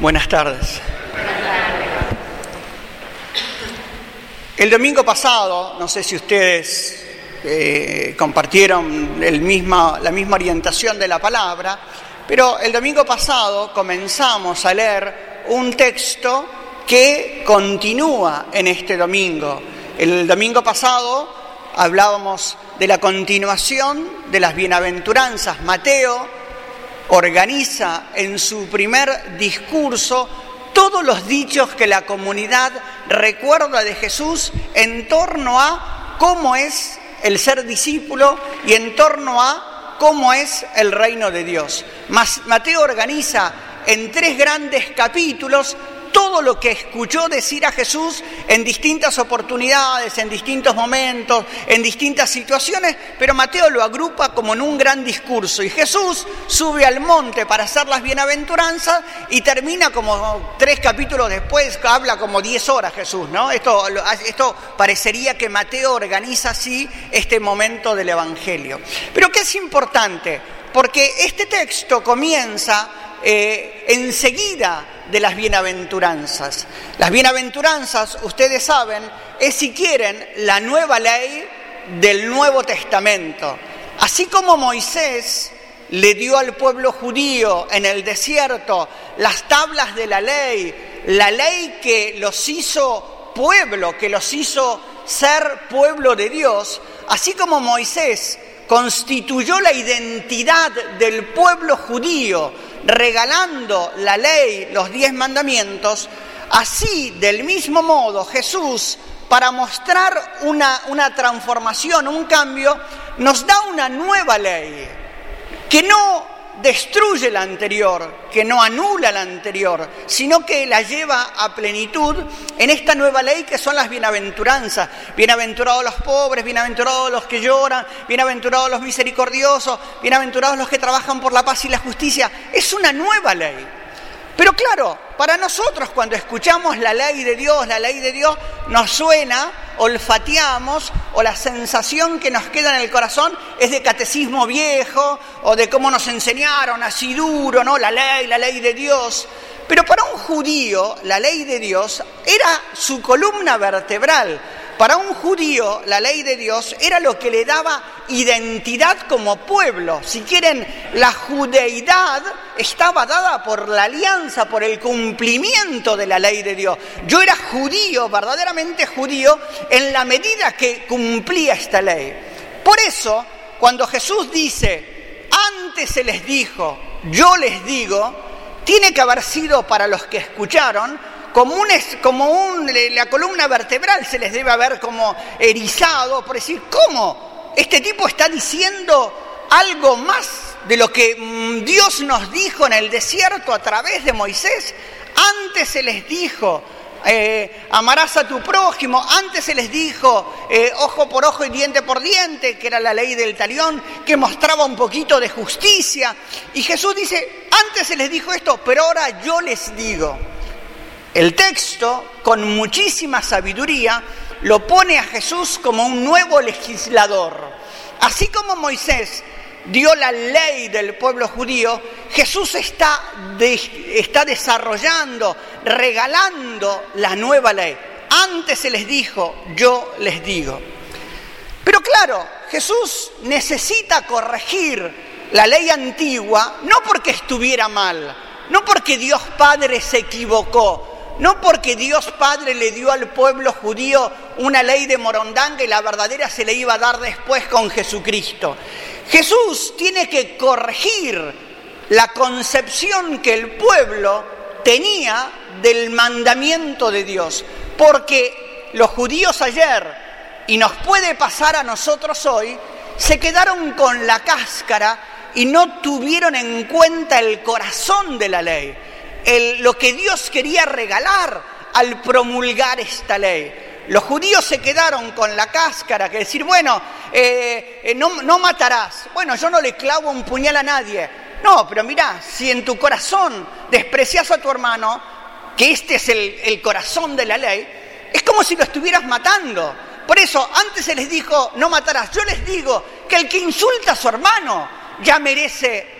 Buenas tardes. El domingo pasado, no sé si ustedes eh, compartieron el misma, la misma orientación de la palabra, pero el domingo pasado comenzamos a leer un texto que continúa en este domingo. El domingo pasado hablábamos de la continuación de las bienaventuranzas. Mateo organiza en su primer discurso todos los dichos que la comunidad recuerda de Jesús en torno a cómo es el ser discípulo y en torno a cómo es el reino de Dios. Mateo organiza en tres grandes capítulos todo lo que escuchó decir a Jesús en distintas oportunidades, en distintos momentos, en distintas situaciones, pero Mateo lo agrupa como en un gran discurso. Y Jesús sube al monte para hacer las bienaventuranzas y termina como tres capítulos después, habla como diez horas Jesús, ¿no? Esto, esto parecería que Mateo organiza así este momento del Evangelio. Pero ¿qué es importante? Porque este texto comienza eh, enseguida de las bienaventuranzas. Las bienaventuranzas, ustedes saben, es si quieren la nueva ley del Nuevo Testamento. Así como Moisés le dio al pueblo judío en el desierto las tablas de la ley, la ley que los hizo pueblo, que los hizo ser pueblo de Dios, así como Moisés constituyó la identidad del pueblo judío, regalando la ley, los diez mandamientos, así del mismo modo Jesús, para mostrar una, una transformación, un cambio, nos da una nueva ley, que no destruye la anterior, que no anula la anterior, sino que la lleva a plenitud en esta nueva ley que son las bienaventuranzas. Bienaventurados los pobres, bienaventurados los que lloran, bienaventurados los misericordiosos, bienaventurados los que trabajan por la paz y la justicia. Es una nueva ley. Pero claro, para nosotros cuando escuchamos la ley de Dios, la ley de Dios nos suena, olfateamos o la sensación que nos queda en el corazón es de catecismo viejo o de cómo nos enseñaron así duro, ¿no? La ley, la ley de Dios. Pero para un judío la ley de Dios era su columna vertebral, para un judío la ley de Dios era lo que le daba identidad como pueblo. Si quieren, la judeidad estaba dada por la alianza, por el cumplimiento de la ley de Dios. Yo era judío, verdaderamente judío, en la medida que cumplía esta ley. Por eso, cuando Jesús dice, antes se les dijo, yo les digo, tiene que haber sido para los que escucharon, como, un, como la columna vertebral se les debe haber como erizado por decir, ¿cómo? Este tipo está diciendo algo más de lo que mm, Dios nos dijo en el desierto a través de Moisés. Antes se les dijo, eh, amarás a tu prójimo. Antes se les dijo eh, ojo por ojo y diente por diente, que era la ley del talión, que mostraba un poquito de justicia. Y Jesús dice, antes se les dijo esto, pero ahora yo les digo. El texto, con muchísima sabiduría, lo pone a Jesús como un nuevo legislador. Así como Moisés dio la ley del pueblo judío, Jesús está, está desarrollando, regalando la nueva ley. Antes se les dijo, yo les digo. Pero claro, Jesús necesita corregir la ley antigua, no porque estuviera mal, no porque Dios Padre se equivocó, no porque Dios Padre le dio al pueblo judío una ley de morondanga y la verdadera se le iba a dar después con Jesucristo. Jesús tiene que corregir la concepción que el pueblo tenía del mandamiento de Dios. Porque los judíos ayer, y nos puede pasar a nosotros hoy, se quedaron con la cáscara y no tuvieron en cuenta el corazón de la ley lo que Dios quería regalar al promulgar esta ley. Los judíos se quedaron con la cáscara, que decir, bueno, eh, eh, no, matarás. Bueno, yo no le clavo un puñal a nadie. No, pero mira, si en tu corazón desprecias a tu hermano, que este es el, el corazón de la ley, es como si lo estuvieras matando. Por eso, antes se les dijo, no matarás. Yo les digo que el que insulta a su hermano ya merece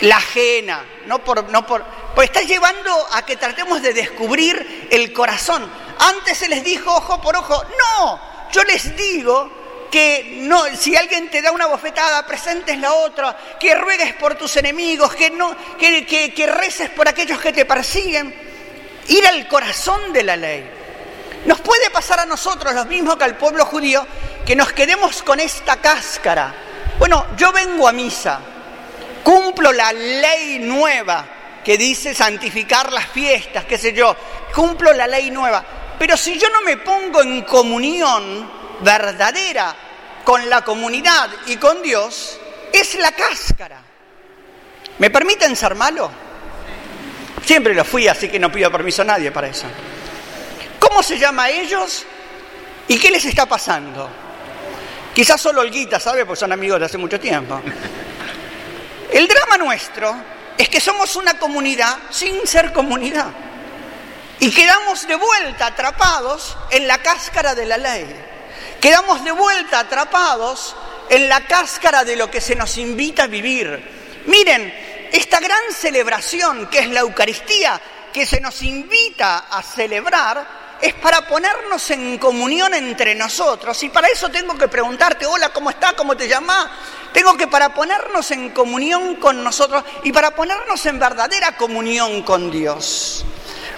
la ajena, no por, no por, pues está llevando a que tratemos de descubrir el corazón. Antes se les dijo ojo por ojo, no, yo les digo que no, si alguien te da una bofetada, presentes la otra, que ruegues por tus enemigos, que, no, que, que reces por aquellos que te persiguen. Ir al corazón de la ley. Nos puede pasar a nosotros lo mismo que al pueblo judío, que nos quedemos con esta cáscara. Bueno, yo vengo a misa, cumplo la ley nueva que dice santificar las fiestas, qué sé yo, cumplo la ley nueva. Pero si yo no me pongo en comunión verdadera con la comunidad y con Dios, es la cáscara. ¿Me permiten ser malo? Siempre lo fui, así que no pido permiso a nadie para eso. ¿Cómo se llama a ellos? ¿Y qué les está pasando? Quizás solo Olguita sabe, porque son amigos de hace mucho tiempo. Nuestro es que somos una comunidad sin ser comunidad. Y quedamos de vuelta atrapados en la cáscara de la ley. Quedamos de vuelta atrapados en la cáscara de lo que se nos invita a vivir. Miren, esta gran celebración que es la Eucaristía, que se nos invita a celebrar, es para ponernos en comunión entre nosotros. Y para eso tengo que preguntarte, hola, ¿cómo estás? ¿Cómo te llamas? Tengo que para ponernos en comunión con nosotros y para ponernos en verdadera comunión con Dios.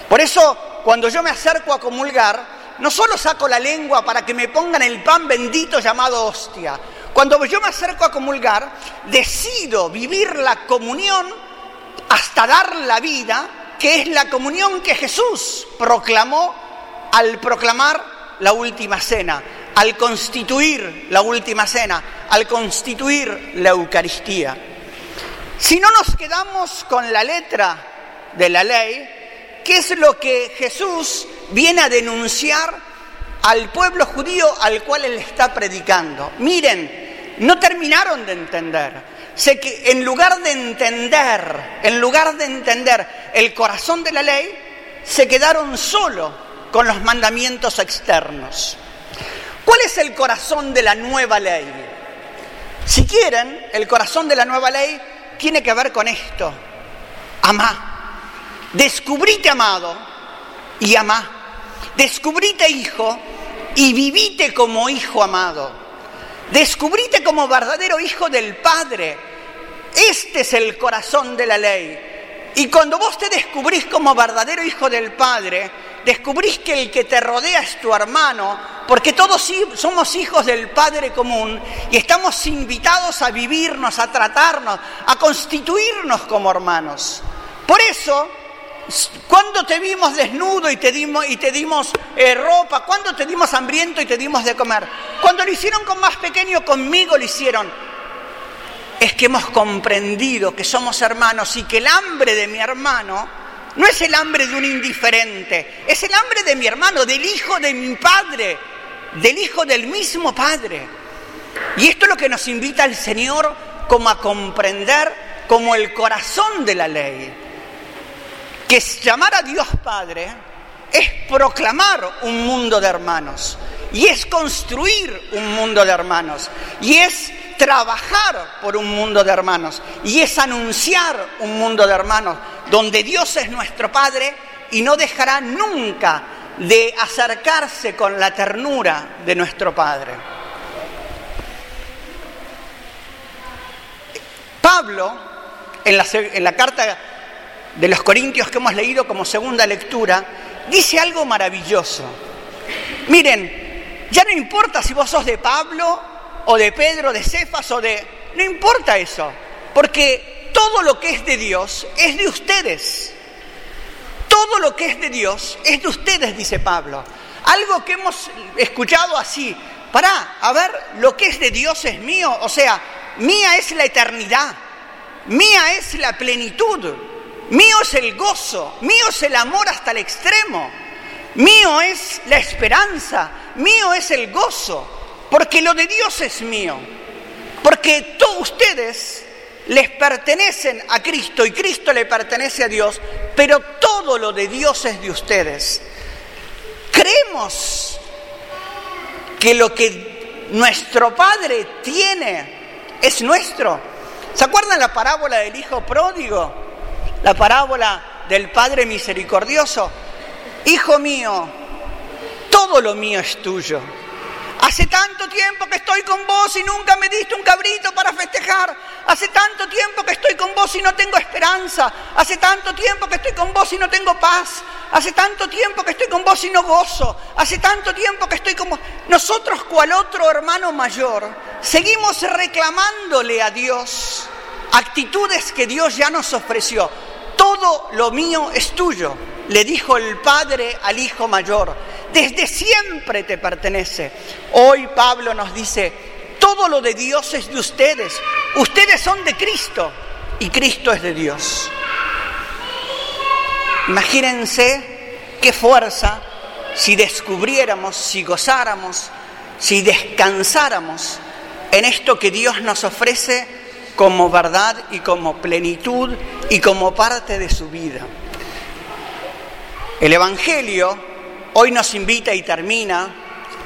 Por eso, cuando yo me acerco a comulgar, no solo saco la lengua para que me pongan el pan bendito llamado hostia. Cuando yo me acerco a comulgar, decido vivir la comunión hasta dar la vida, que es la comunión que Jesús proclamó al proclamar la última cena, al constituir la última cena, al constituir la Eucaristía. Si no nos quedamos con la letra de la ley, ¿qué es lo que Jesús viene a denunciar al pueblo judío al cual él está predicando? Miren, no terminaron de entender. Sé que en lugar de entender, en lugar de entender el corazón de la ley, se quedaron solo con los mandamientos externos. ¿Cuál es el corazón de la nueva ley? Si quieren, el corazón de la nueva ley tiene que ver con esto. Amá. Descubrite amado y amá. Descubrite hijo y vivite como hijo amado. Descubrite como verdadero hijo del Padre. Este es el corazón de la ley. Y cuando vos te descubrís como verdadero hijo del Padre, descubrís que el que te rodea es tu hermano, porque todos somos hijos del Padre común y estamos invitados a vivirnos, a tratarnos, a constituirnos como hermanos. Por eso, cuando te vimos desnudo y te dimos, y te dimos eh, ropa, cuando te dimos hambriento y te dimos de comer, cuando lo hicieron con más pequeño, conmigo lo hicieron. Es que hemos comprendido que somos hermanos y que el hambre de mi hermano no es el hambre de un indiferente, es el hambre de mi hermano, del hijo de mi padre, del hijo del mismo padre. Y esto es lo que nos invita el Señor como a comprender como el corazón de la ley. Que llamar a Dios Padre es proclamar un mundo de hermanos y es construir un mundo de hermanos y es trabajar por un mundo de hermanos y es anunciar un mundo de hermanos donde Dios es nuestro Padre y no dejará nunca de acercarse con la ternura de nuestro Padre. Pablo, en la, carta de los Corintios que hemos leído como segunda lectura, dice algo maravilloso. Miren, ya no importa si vos sos de Pablo o de Pedro, de Cefas o de... No importa eso, porque todo lo que es de Dios es de ustedes. Todo lo que es de Dios es de ustedes, dice Pablo. Algo que hemos escuchado así. Para, a ver, lo que es de Dios es mío. O sea, mía es la eternidad. Mía es la plenitud. Mío es el gozo. Mío es el amor hasta el extremo. Mío es la esperanza. Mío es el gozo. Porque lo de Dios es mío. Porque todos ustedes les pertenecen a Cristo y Cristo le pertenece a Dios, pero todo lo de Dios es de ustedes. Creemos que lo que nuestro Padre tiene es nuestro. ¿Se acuerdan la parábola del hijo pródigo? La parábola del Padre misericordioso. Hijo mío, todo lo mío es tuyo. Hace tanto tiempo que estoy con vos y nunca me diste un cabrito para festejar. Hace tanto tiempo que estoy con vos y no tengo esperanza. Hace tanto tiempo que estoy con vos y no tengo paz. Hace tanto tiempo que estoy con vos y no gozo. Hace tanto tiempo que estoy con vos. Nosotros, cual otro hermano mayor, seguimos reclamándole a Dios actitudes que Dios ya nos ofreció. Todo lo mío es tuyo, le dijo el Padre al Hijo mayor. Desde siempre te pertenece. Hoy Pablo nos dice, todo lo de Dios es de ustedes. Ustedes son de Cristo y Cristo es de Dios. Imagínense qué fuerza si descubriéramos, si gozáramos, si descansáramos en esto que Dios nos ofrece como verdad y como plenitud y como parte de su vida. El Evangelio hoy nos invita y termina,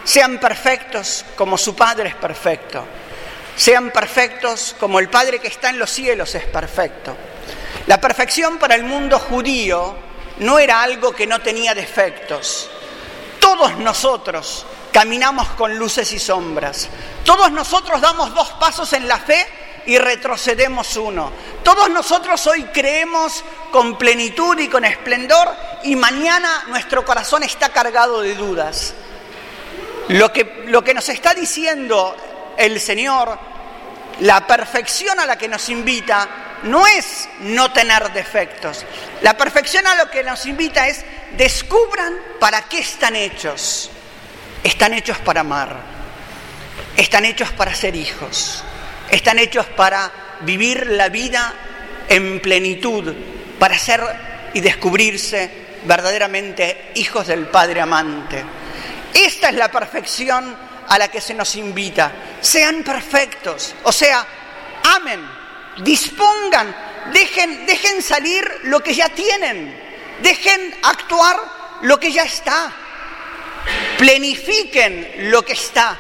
sean perfectos como su Padre es perfecto, sean perfectos como el Padre que está en los cielos es perfecto. La perfección para el mundo judío no era algo que no tenía defectos. Todos nosotros caminamos con luces y sombras. Todos nosotros damos dos pasos en la fe y retrocedemos uno. Todos nosotros hoy creemos con plenitud y con esplendor y mañana nuestro corazón está cargado de dudas. Lo que, lo que nos está diciendo el Señor, la perfección a la que nos invita, no es no tener defectos. La perfección a lo que nos invita es descubran para qué están hechos. Están hechos para amar. Están hechos para ser hijos están hechos para vivir la vida en plenitud, para ser y descubrirse verdaderamente hijos del Padre amante. Esta es la perfección a la que se nos invita. Sean perfectos, o sea, amen, dispongan, dejen, dejen salir lo que ya tienen, dejen actuar lo que ya está, plenifiquen lo que está,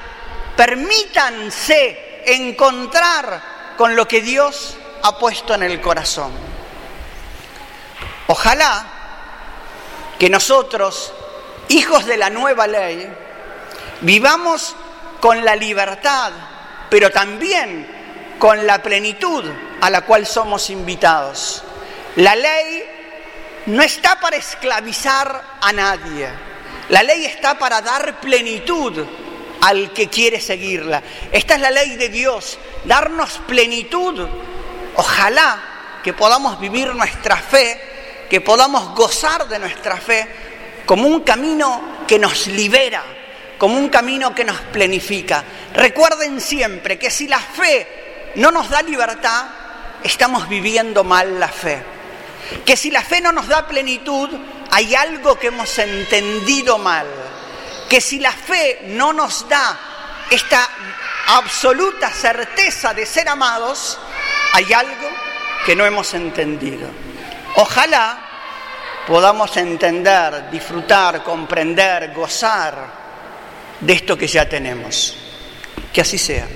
permítanse encontrar con lo que Dios ha puesto en el corazón. Ojalá que nosotros, hijos de la nueva ley, vivamos con la libertad, pero también con la plenitud a la cual somos invitados. La ley no está para esclavizar a nadie, la ley está para dar plenitud al que quiere seguirla. Esta es la ley de Dios, darnos plenitud. Ojalá que podamos vivir nuestra fe, que podamos gozar de nuestra fe como un camino que nos libera, como un camino que nos plenifica. Recuerden siempre que si la fe no nos da libertad, estamos viviendo mal la fe. Que si la fe no nos da plenitud, hay algo que hemos entendido mal que si la fe no nos da esta absoluta certeza de ser amados, hay algo que no hemos entendido. Ojalá podamos entender, disfrutar, comprender, gozar de esto que ya tenemos. Que así sea.